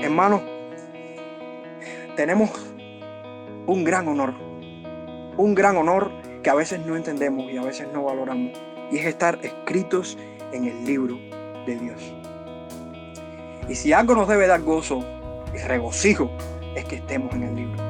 Hermano, tenemos un gran honor, un gran honor que a veces no entendemos y a veces no valoramos, y es estar escritos en el libro de Dios. Y si algo nos debe dar gozo y regocijo, es que estemos en el libro.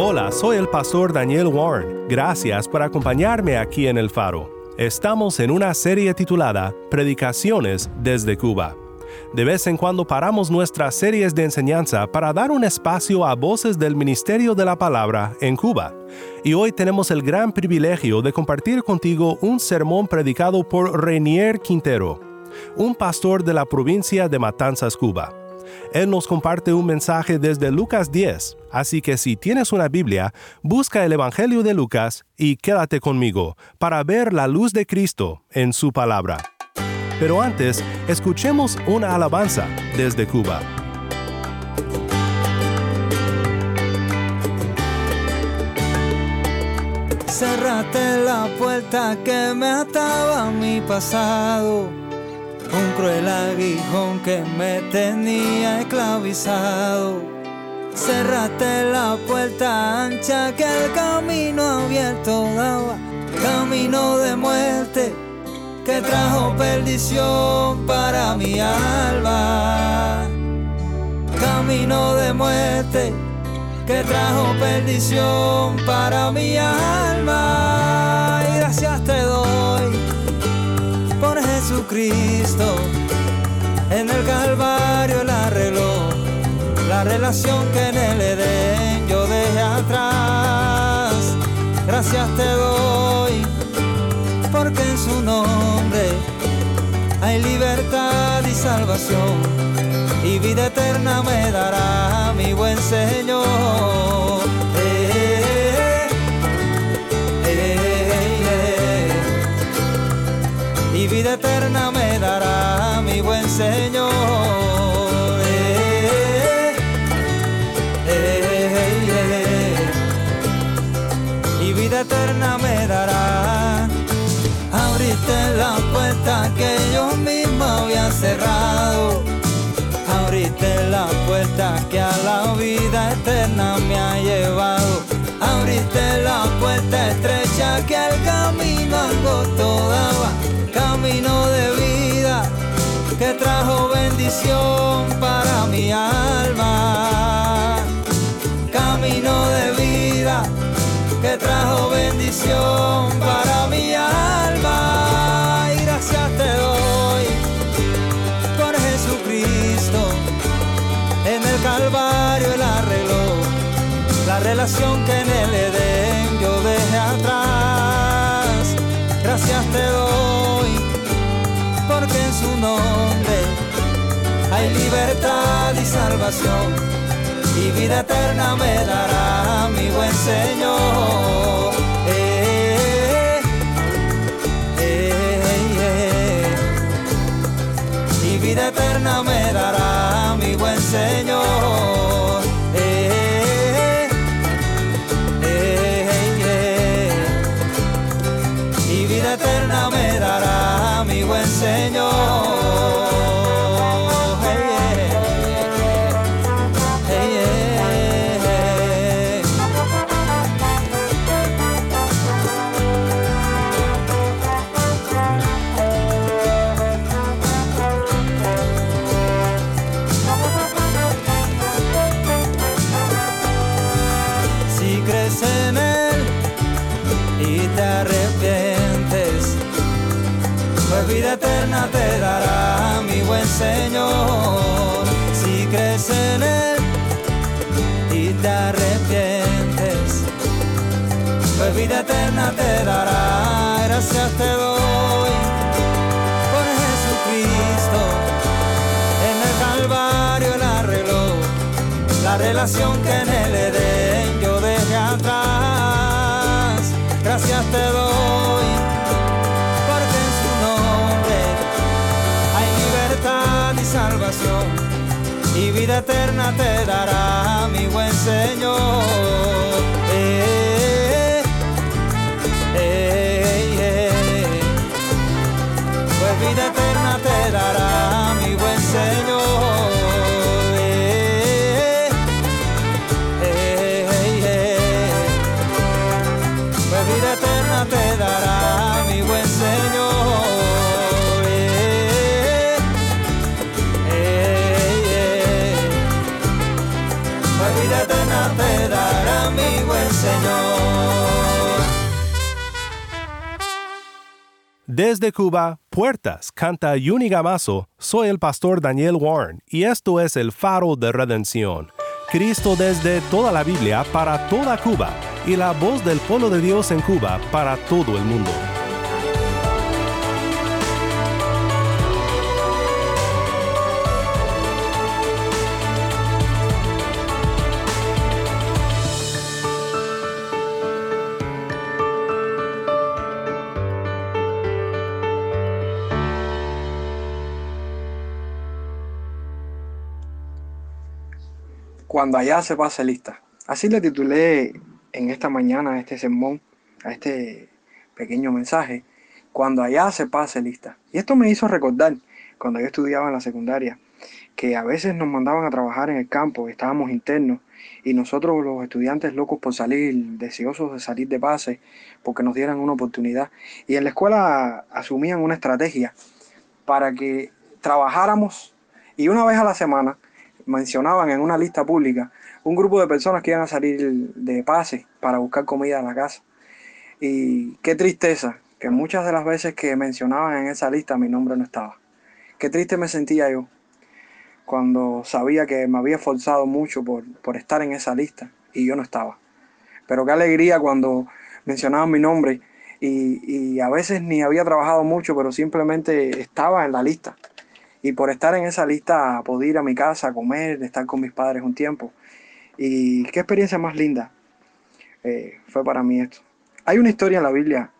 Hola, soy el pastor Daniel Warren. Gracias por acompañarme aquí en El Faro. Estamos en una serie titulada Predicaciones desde Cuba. De vez en cuando paramos nuestras series de enseñanza para dar un espacio a voces del Ministerio de la Palabra en Cuba. Y hoy tenemos el gran privilegio de compartir contigo un sermón predicado por Renier Quintero, un pastor de la provincia de Matanzas, Cuba. Él nos comparte un mensaje desde Lucas 10, así que si tienes una Biblia, busca el Evangelio de Lucas y quédate conmigo para ver la luz de Cristo en su palabra. Pero antes, escuchemos una alabanza desde Cuba. Cerrate la puerta que me ataba mi pasado un cruel aguijón que me tenía esclavizado. Cerraste la puerta ancha que el camino abierto daba, camino de muerte que trajo perdición para mi alma. Camino de muerte que trajo perdición para mi alma. Y gracias te Jesucristo. En el Calvario él arregló la relación que en el Edén yo dejé atrás. Gracias te doy, porque en su nombre hay libertad y salvación. Y vida eterna me dará mi buen Señor. Señor. Eh, eh, eh, y vida eterna me dará. Abriste la puerta que yo mismo había cerrado. Abriste la puerta que a la vida eterna me ha llevado. Abriste la puerta estrecha que al camino angosto daba camino de vida que bendición para mi. Libertad y salvación y vida eterna me dará mi buen Señor. La relación que en el Edén yo dejé atrás. Gracias te doy porque en su nombre hay libertad y salvación y vida eterna te dará mi buen Señor. Desde Cuba, Puertas, canta Yuni Gamazo, soy el pastor Daniel Warren y esto es el faro de redención. Cristo desde toda la Biblia para toda Cuba y la voz del pueblo de Dios en Cuba para todo el mundo. Cuando allá se pase lista. Así le titulé en esta mañana este sermón, a este pequeño mensaje, cuando allá se pase lista. Y esto me hizo recordar cuando yo estudiaba en la secundaria, que a veces nos mandaban a trabajar en el campo, estábamos internos, y nosotros los estudiantes locos por salir, deseosos de salir de pase, porque nos dieran una oportunidad. Y en la escuela asumían una estrategia para que trabajáramos y una vez a la semana mencionaban en una lista pública un grupo de personas que iban a salir de pase para buscar comida a la casa. Y qué tristeza que muchas de las veces que mencionaban en esa lista mi nombre no estaba. Qué triste me sentía yo cuando sabía que me había esforzado mucho por, por estar en esa lista y yo no estaba. Pero qué alegría cuando mencionaban mi nombre y, y a veces ni había trabajado mucho, pero simplemente estaba en la lista. Y por estar en esa lista podía ir a mi casa a comer, estar con mis padres un tiempo. Y qué experiencia más linda eh, fue para mí esto. Hay una historia en la Biblia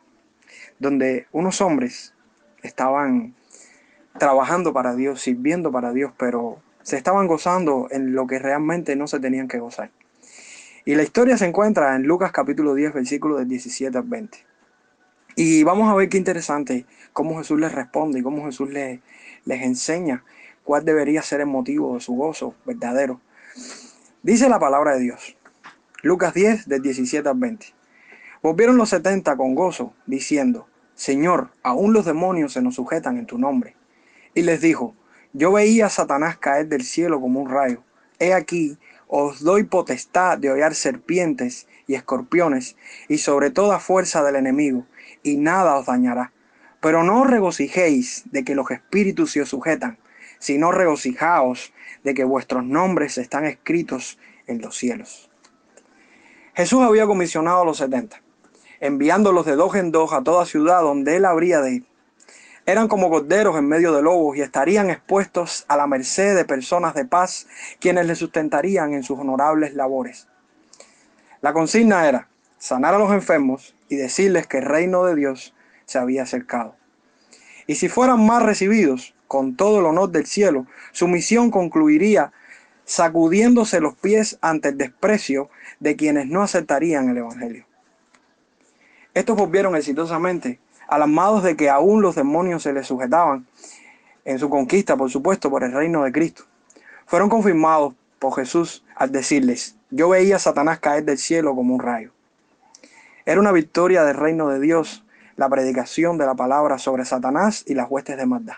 donde unos hombres estaban trabajando para Dios, sirviendo para Dios, pero se estaban gozando en lo que realmente no se tenían que gozar. Y la historia se encuentra en Lucas capítulo 10, versículo del 17 al 20. Y vamos a ver qué interesante cómo Jesús les responde y cómo Jesús les, les enseña cuál debería ser el motivo de su gozo verdadero. Dice la palabra de Dios. Lucas 10, del 17 al 20. Volvieron los setenta con gozo, diciendo, Señor, aún los demonios se nos sujetan en tu nombre. Y les dijo, yo veía a Satanás caer del cielo como un rayo. He aquí, os doy potestad de hollar serpientes y escorpiones, y sobre toda fuerza del enemigo, y nada os dañará. Pero no regocijéis de que los espíritus se os sujetan, sino regocijaos de que vuestros nombres están escritos en los cielos. Jesús había comisionado a los setenta, enviándolos de dos en dos a toda ciudad donde él habría de ir. Eran como corderos en medio de lobos y estarían expuestos a la merced de personas de paz, quienes les sustentarían en sus honorables labores. La consigna era sanar a los enfermos y decirles que el reino de Dios se había acercado. Y si fueran más recibidos con todo el honor del cielo, su misión concluiría sacudiéndose los pies ante el desprecio de quienes no aceptarían el Evangelio. Estos volvieron exitosamente, alarmados de que aún los demonios se les sujetaban en su conquista, por supuesto, por el reino de Cristo. Fueron confirmados por Jesús al decirles, yo veía a Satanás caer del cielo como un rayo. Era una victoria del reino de Dios la predicación de la palabra sobre Satanás y las huestes de maldad.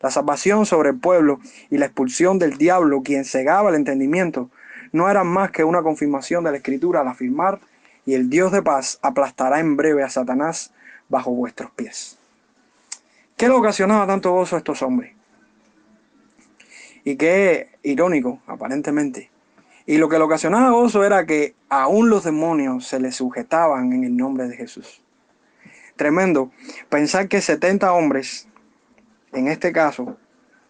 La salvación sobre el pueblo y la expulsión del diablo, quien cegaba el entendimiento, no eran más que una confirmación de la escritura al afirmar, y el Dios de paz aplastará en breve a Satanás bajo vuestros pies. ¿Qué le ocasionaba tanto gozo a estos hombres? Y qué irónico, aparentemente. Y lo que le ocasionaba gozo era que aún los demonios se les sujetaban en el nombre de Jesús. Tremendo. Pensar que 70 hombres, en este caso,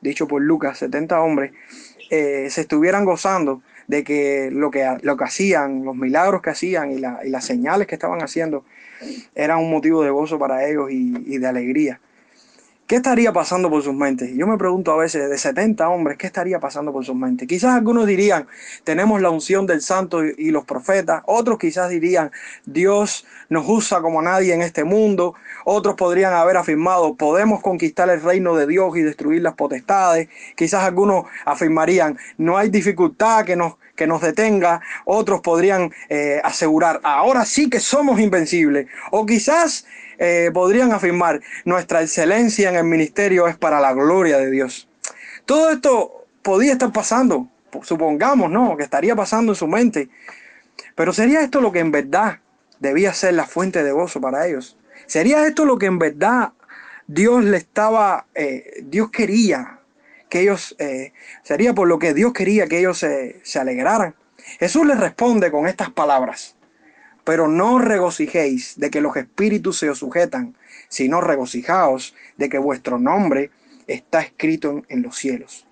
dicho por Lucas, 70 hombres, eh, se estuvieran gozando de que lo que, lo que hacían, los milagros que hacían y, y las señales que estaban haciendo, eran un motivo de gozo para ellos y de alegría. ¿Qué estaría pasando por sus mentes? Yo me pregunto a veces, de 70 hombres, ¿qué estaría pasando por sus mentes? Quizás algunos dirían, tenemos la unción del santo y, los profetas. Otros quizás dirían, Dios nos usa como nadie en este mundo. Otros podrían haber afirmado, podemos conquistar el reino de Dios y destruir las potestades. Quizás algunos afirmarían, no hay dificultad que nos, que nos detenga. Otros podrían eh, asegurar, ahora sí que somos invencibles. O quizás eh, podrían afirmar, nuestra excelencia en el ministerio es para la gloria de Dios. Todo esto podía estar pasando, supongamos, ¿no? Que estaría pasando en su mente. Pero ¿sería esto lo que en verdad debía ser la fuente de gozo para ellos? ¿Sería esto lo que en verdad Dios le estaba, eh, Dios quería que ellos, eh, sería por lo que Dios quería que ellos se alegraran? Jesús les responde con estas palabras. Pero no regocijéis de que los espíritus se os sujetan, sino regocijaos de que vuestro nombre está escrito en, los cielos.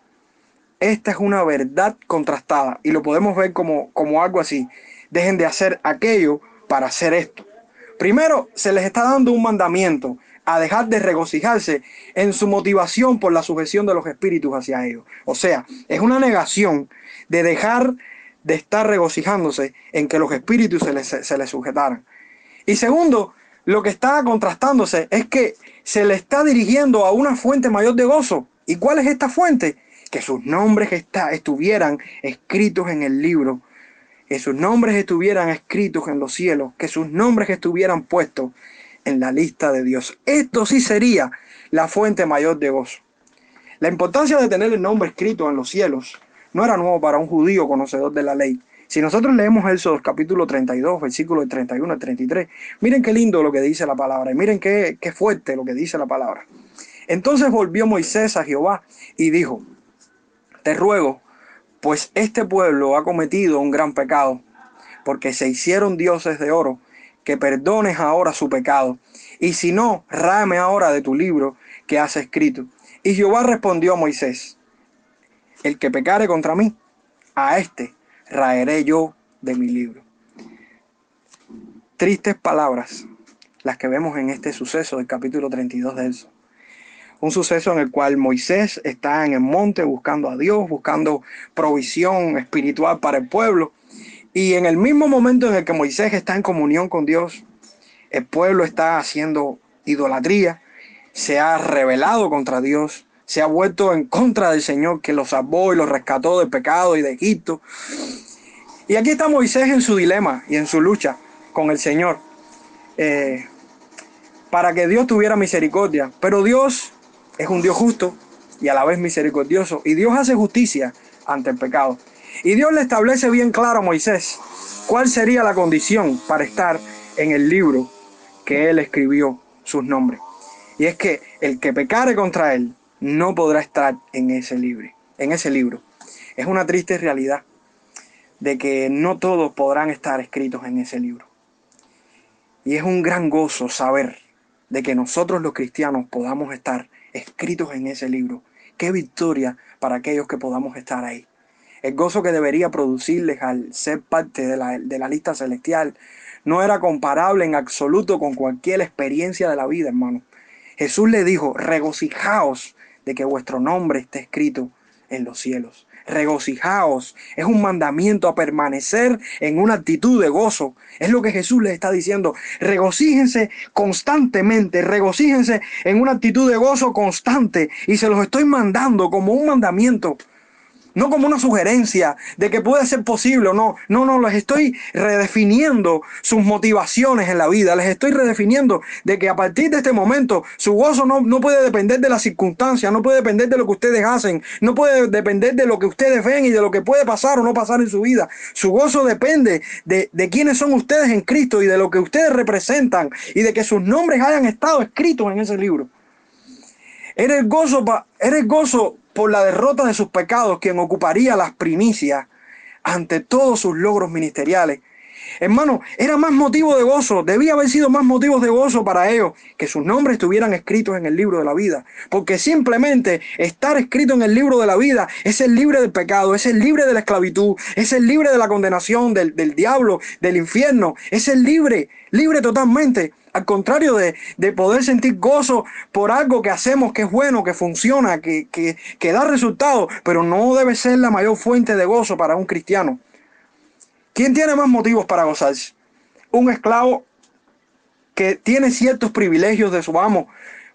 Esta es una verdad contrastada y lo podemos ver como, como algo así. Dejen de hacer aquello para hacer esto. Primero, se les está dando un mandamiento a dejar de regocijarse en su motivación por la sujeción de los espíritus hacia ellos. O sea, es una negación de dejar de estar regocijándose en que los espíritus se les, se sujetaran. Y segundo, lo que está contrastándose es que se le está dirigiendo a una fuente mayor de gozo. ¿Y cuál es esta fuente? Que sus nombres está, estuvieran escritos en el libro, que sus nombres estuvieran escritos en los cielos, que sus nombres estuvieran puestos en la lista de Dios. Esto sí sería la fuente mayor de gozo. La importancia de tener el nombre escrito en los cielos no era nuevo para un judío conocedor de la ley. Si nosotros leemos Éxodo capítulo 32, versículos 31 al 33, miren qué lindo lo que dice la palabra y miren qué, qué fuerte lo que dice la palabra. Entonces volvió Moisés a Jehová y dijo, te ruego, pues este pueblo ha cometido un gran pecado, porque se hicieron dioses de oro, que perdones ahora su pecado, y si no, rame ahora de tu libro que has escrito. Y Jehová respondió a Moisés, el que pecare contra mí, a este raeré yo de mi libro. Tristes palabras las que vemos en este suceso del capítulo 32 de Éxodo. Un suceso en el cual Moisés está en el monte buscando a Dios, buscando provisión espiritual para el pueblo. Y en el mismo momento en el que Moisés está en comunión con Dios, el pueblo está haciendo idolatría, se ha rebelado contra Dios, se ha vuelto en contra del Señor que lo salvó y lo rescató del pecado y de Egipto. Y aquí está Moisés en su dilema y en su lucha con el Señor eh, para que Dios tuviera misericordia. Pero Dios es un Dios justo y a la vez misericordioso. Y Dios hace justicia ante el pecado. Y Dios le establece bien claro a Moisés cuál sería la condición para estar en el libro que él escribió sus nombres. Y es que el que pecare contra él no podrá estar en ese libro. En ese libro. Es una triste realidad de que no todos podrán estar escritos en ese libro. Y es un gran gozo saber de que nosotros los cristianos podamos estar escritos en ese libro. Qué victoria para aquellos que podamos estar ahí. El gozo que debería producirles al ser parte de la, de la lista celestial no era comparable en absoluto con cualquier experiencia de la vida, hermano. Jesús le dijo, regocijaos de que vuestro nombre esté escrito en los cielos. Regocijaos, es un mandamiento a permanecer en una actitud de gozo. Es lo que Jesús les está diciendo. Regocíjense constantemente, regocíjense en una actitud de gozo constante. Y se los estoy mandando como un mandamiento no como una sugerencia de que puede ser posible o no. No, no, les estoy redefiniendo sus motivaciones en la vida. Les estoy redefiniendo de que a partir de este momento su gozo no, no puede depender de las circunstancias, no puede depender de lo que ustedes hacen, no puede depender de lo que ustedes ven y de lo que puede pasar o no pasar en su vida. Su gozo depende de, de quiénes son ustedes en Cristo y de lo que ustedes representan y de que sus nombres hayan estado escritos en ese libro. Era el gozo, el gozo por la derrota de sus pecados quien ocuparía las primicias ante todos sus logros ministeriales. Hermano, era más motivo de gozo, debía haber sido más motivos de gozo para ellos que sus nombres estuvieran escritos en el libro de la vida. Porque simplemente estar escrito en el libro de la vida es ser libre del pecado, es ser libre de la esclavitud, es ser libre de la condenación del, del diablo, del infierno, es ser libre, libre totalmente. Al contrario de, de poder sentir gozo por algo que hacemos que es bueno, que funciona, que, que, que da resultados, pero no debe ser la mayor fuente de gozo para un cristiano. ¿Quién tiene más motivos para gozarse? Un esclavo que tiene ciertos privilegios de su amo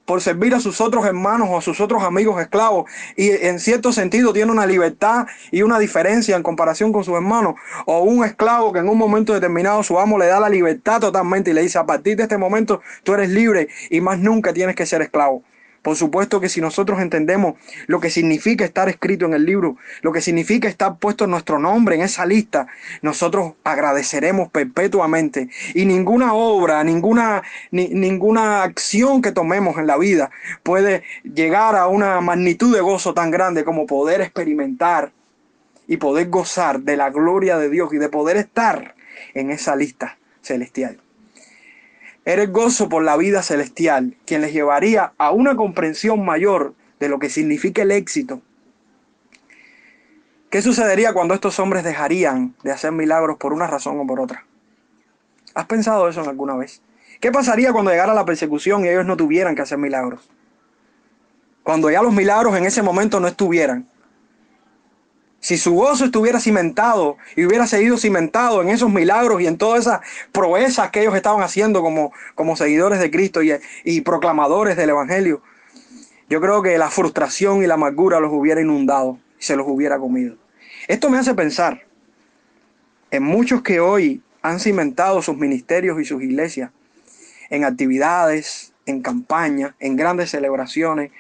por servir a sus otros hermanos o a sus otros amigos esclavos y en cierto sentido tiene una libertad y una diferencia en comparación con sus hermanos o un esclavo que en un momento determinado su amo le da la libertad totalmente y le dice a partir de este momento tú eres libre y más nunca tienes que ser esclavo. Por supuesto que si nosotros entendemos lo que significa estar escrito en el libro, lo que significa estar puesto nuestro nombre en esa lista, nosotros agradeceremos perpetuamente. Y ninguna obra, ninguna, ni- ninguna acción que tomemos en la vida puede llegar a una magnitud de gozo tan grande como poder experimentar y poder gozar de la gloria de Dios y de poder estar en esa lista celestial. Era el gozo por la vida celestial quien les llevaría a una comprensión mayor de lo que significa el éxito. ¿Qué sucedería cuando estos hombres dejarían de hacer milagros por una razón o por otra? ¿Has pensado eso en alguna vez? ¿Qué pasaría cuando llegara la persecución y ellos no tuvieran que hacer milagros? Cuando ya los milagros en ese momento no estuvieran. Si su gozo estuviera cimentado y hubiera seguido cimentado en esos milagros y en todas esas proezas que ellos estaban haciendo como, como seguidores de Cristo y, y proclamadores del Evangelio, yo creo que la frustración y la amargura los hubiera inundado y se los hubiera comido. Esto me hace pensar en muchos que hoy han cimentado sus ministerios y sus iglesias en actividades, en campañas, en grandes celebraciones,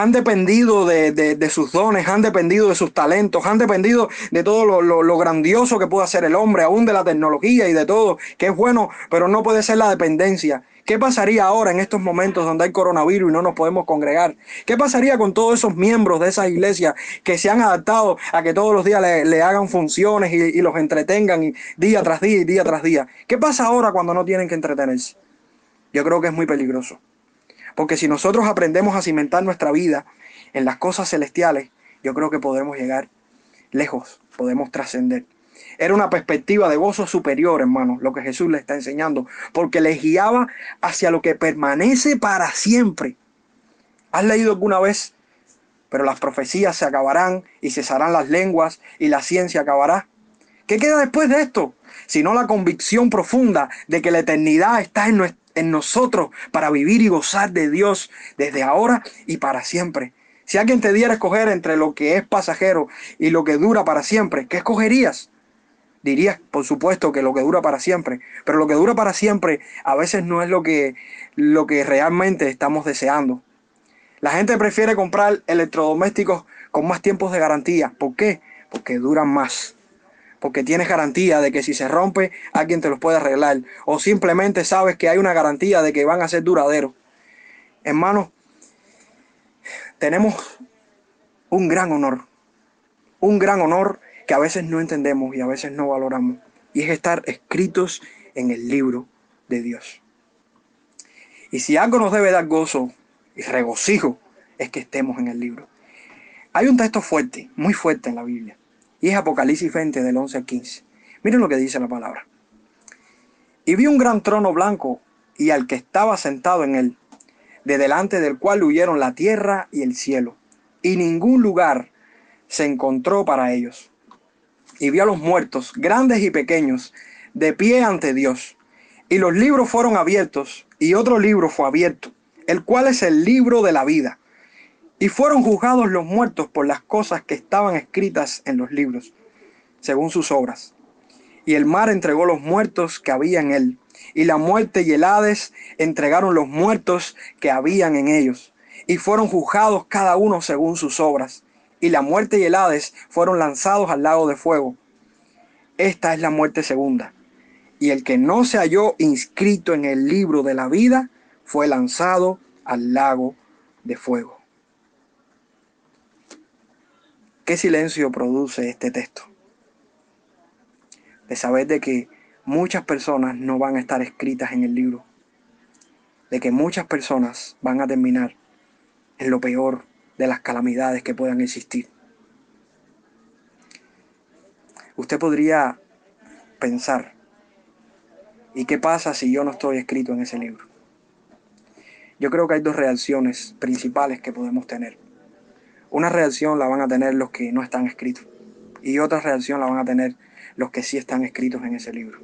han dependido de, de- sus dones, han dependido de sus talentos, han dependido de todo lo, lo- lo grandioso que puede hacer el hombre, aún de la tecnología y de todo, que es bueno, pero no puede ser la dependencia. ¿Qué pasaría ahora en estos momentos donde hay coronavirus y no nos podemos congregar? ¿Qué pasaría con todos esos miembros de esas iglesias que se han adaptado a que todos los días le, le hagan funciones y, y los entretengan y día tras día y día tras día? ¿Qué pasa ahora cuando no tienen que entretenerse? Yo creo que es muy peligroso. Porque si nosotros aprendemos a cimentar nuestra vida en las cosas celestiales, yo creo que podemos llegar lejos, podemos trascender. Era una perspectiva de gozo superior, hermano, lo que Jesús le está enseñando, porque les guiaba hacia lo que permanece para siempre. ¿Has leído alguna vez? Pero las profecías se acabarán y cesarán las lenguas y la ciencia acabará. ¿Qué queda después de esto? Sino la convicción profunda de que la eternidad está en, nues- en nosotros para vivir y gozar de Dios desde ahora y para siempre. Si alguien te diera a escoger entre lo que es pasajero y lo que dura para siempre, ¿qué escogerías? Dirías, por supuesto, que lo que dura para siempre, pero lo que dura para siempre a veces no es lo que, lo que realmente estamos deseando. La gente prefiere comprar electrodomésticos con más tiempos de garantía. ¿Por qué? Porque duran más. Porque tienes garantía de que si se rompe, alguien te los puede arreglar. O simplemente sabes que hay una garantía de que van a ser duraderos. Hermanos, tenemos un gran honor. Un gran honor que a veces no entendemos y a veces no valoramos. Y es estar escritos en el libro de Dios. Y si algo nos debe dar gozo y regocijo, es que estemos en el libro. Hay un texto fuerte, muy fuerte en la Biblia, y es Apocalipsis 20 del 11 al 15. Miren lo que dice la palabra. Y vi un gran trono blanco y al que estaba sentado en él, de delante del cual huyeron la tierra y el cielo, y ningún lugar se encontró para ellos. Y vi a los muertos, grandes y pequeños, de pie ante Dios. Y los libros fueron abiertos, y otro libro fue abierto, el cual es el libro de la vida. Y fueron juzgados los muertos por las cosas que estaban escritas en los libros, según sus obras. Y el mar entregó los muertos que había en él, y la muerte y el Hades entregaron los muertos que habían en ellos, y fueron juzgados cada uno según sus obras. Y la muerte y el Hades fueron lanzados al lago de fuego. Esta es la muerte segunda. Y el que no se halló inscrito en el libro de la vida fue lanzado al lago de fuego. ¿Qué silencio produce este texto? De saber de que muchas personas no van a estar escritas en el libro. De que muchas personas van a terminar en lo peor de las calamidades que puedan existir. Usted podría pensar, ¿y qué pasa si yo no estoy escrito en ese libro? Yo creo que hay dos reacciones principales que podemos tener. Una reacción la van a tener los que no están escritos y otra reacción la van a tener los que sí están escritos en ese libro.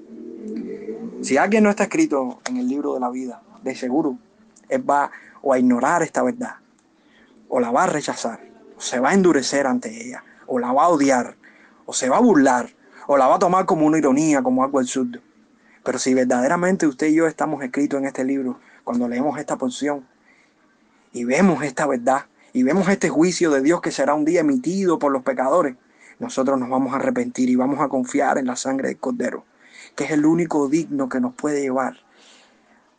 Si alguien no está escrito en el libro de la vida, de seguro, él va o a ignorar esta verdad, o la va a rechazar, o se va a endurecer ante ella, o la va a odiar, o se va a burlar, o la va a tomar como una ironía, como algo absurdo. Pero si verdaderamente usted y yo estamos escritos en este libro, cuando leemos esta porción y vemos esta verdad, y vemos este juicio de Dios que será un día emitido por los pecadores, nosotros nos vamos a arrepentir y vamos a confiar en la sangre del Cordero, que es el único digno que nos puede llevar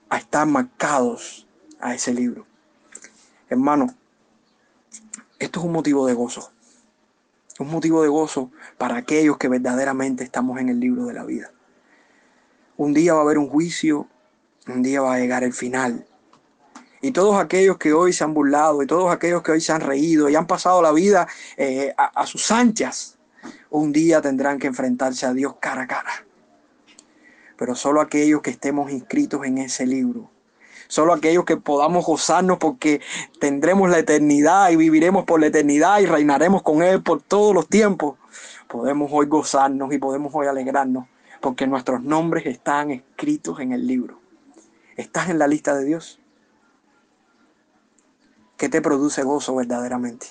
a estar marcados a ese libro. Hermano, esto es un motivo de gozo. Un motivo de gozo para aquellos que verdaderamente estamos en el libro de la vida. Un día va a haber un juicio, un día va a llegar el final. Y todos aquellos que hoy se han burlado y todos aquellos que hoy se han reído y han pasado la vida eh, a, a sus anchas, un día tendrán que enfrentarse a Dios cara a cara. Pero solo aquellos que estemos inscritos en ese libro, solo aquellos que podamos gozarnos porque tendremos la eternidad y viviremos por la eternidad y reinaremos con Él por todos los tiempos, podemos hoy gozarnos y podemos hoy alegrarnos porque nuestros nombres están escritos en el libro. ¿Estás en la lista de Dios? ¿Qué te produce gozo verdaderamente?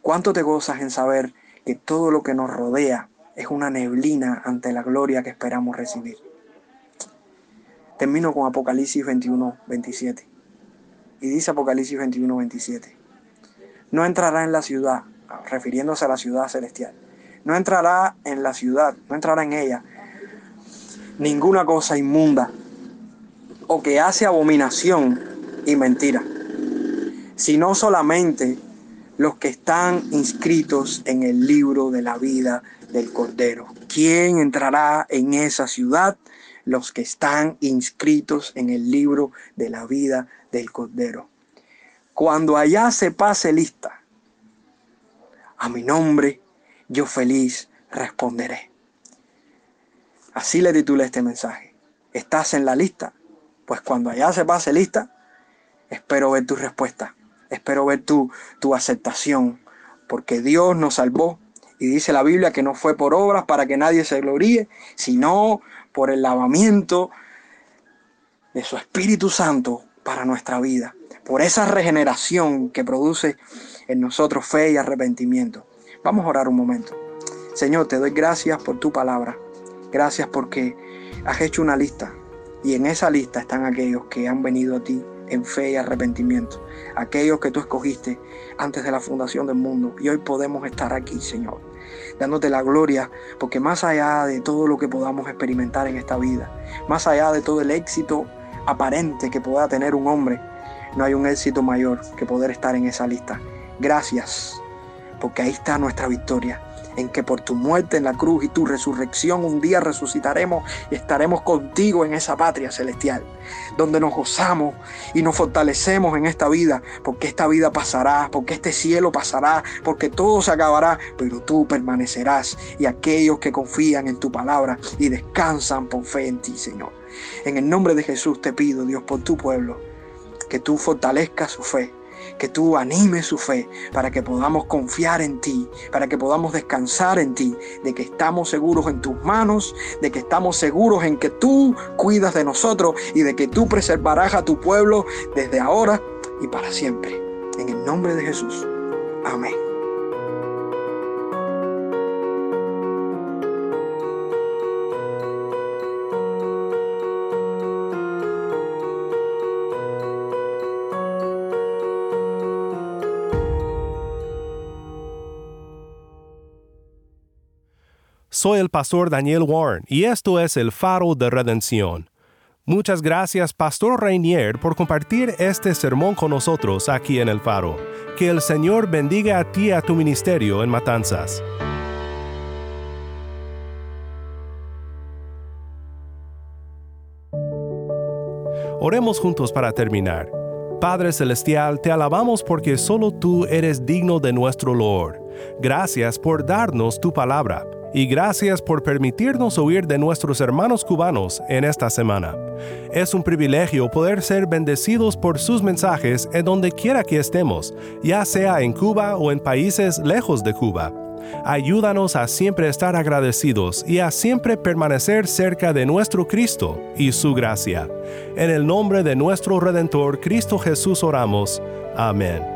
¿Cuánto te gozas en saber que todo lo que nos rodea es una neblina ante la gloria que esperamos recibir? Termino con Apocalipsis 21, 27. Y dice Apocalipsis 21, 27. No entrará en la ciudad, refiriéndose a la ciudad celestial. No entrará en la ciudad, no entrará en ella ninguna cosa inmunda o que hace abominación y mentira, sino solamente los que están inscritos en el libro de la vida del Cordero. ¿Quién entrará en esa ciudad? Los que están inscritos en el libro de la vida del Cordero. Cuando allá se pase lista, a mi nombre, yo feliz responderé. Así le titulé este mensaje. ¿Estás en la lista? Pues cuando allá se pase lista, espero ver tu respuesta. Espero ver tu, tu aceptación. Porque Dios nos salvó. Y dice la Biblia que no fue por obras para que nadie se gloríe, sino por el lavamiento de su Espíritu Santo para nuestra vida. Por esa regeneración que produce en nosotros fe y arrepentimiento. Vamos a orar un momento. Señor, te doy gracias por tu palabra. Gracias porque has hecho una lista y en esa lista están aquellos que han venido a ti en fe y arrepentimiento. Aquellos que tú escogiste antes de la fundación del mundo. Y hoy podemos estar aquí, Señor, dándote la gloria, porque más allá de todo lo que podamos experimentar en esta vida, más allá de todo el éxito aparente que pueda tener un hombre, no hay un éxito mayor que poder estar en esa lista. Gracias, porque ahí está nuestra victoria en que por tu muerte en la cruz y tu resurrección un día resucitaremos y estaremos contigo en esa patria celestial, donde nos gozamos y nos fortalecemos en esta vida, porque esta vida pasará, porque este cielo pasará, porque todo se acabará, pero tú permanecerás y aquellos que confían en tu palabra y descansan por fe en ti, Señor. En el nombre de Jesús te pido, Dios, por tu pueblo, que tú fortalezcas su fe que tú animes su fe para que podamos confiar en ti, para que podamos descansar en ti, de que estamos seguros en tus manos, de que estamos seguros en que tú cuidas de nosotros y de que tú preservarás a tu pueblo desde ahora y para siempre. En el nombre de Jesús. Amén. Soy el pastor Daniel Warren y esto es el faro de redención. Muchas gracias, Pastor Rainier, por compartir este sermón con nosotros aquí en el Faro. Que el Señor bendiga a ti y a tu ministerio en Matanzas. Oremos juntos para terminar. Padre Celestial, te alabamos porque solo tú eres digno de nuestro loor. Gracias por darnos tu palabra y gracias por permitirnos oír de nuestros hermanos cubanos en esta semana. Es un privilegio poder ser bendecidos por sus mensajes en donde quiera que estemos, ya sea en Cuba o en países lejos de Cuba. Ayúdanos a siempre estar agradecidos y a siempre permanecer cerca de nuestro Cristo y su gracia. En el nombre de nuestro Redentor Cristo Jesús oramos. Amén.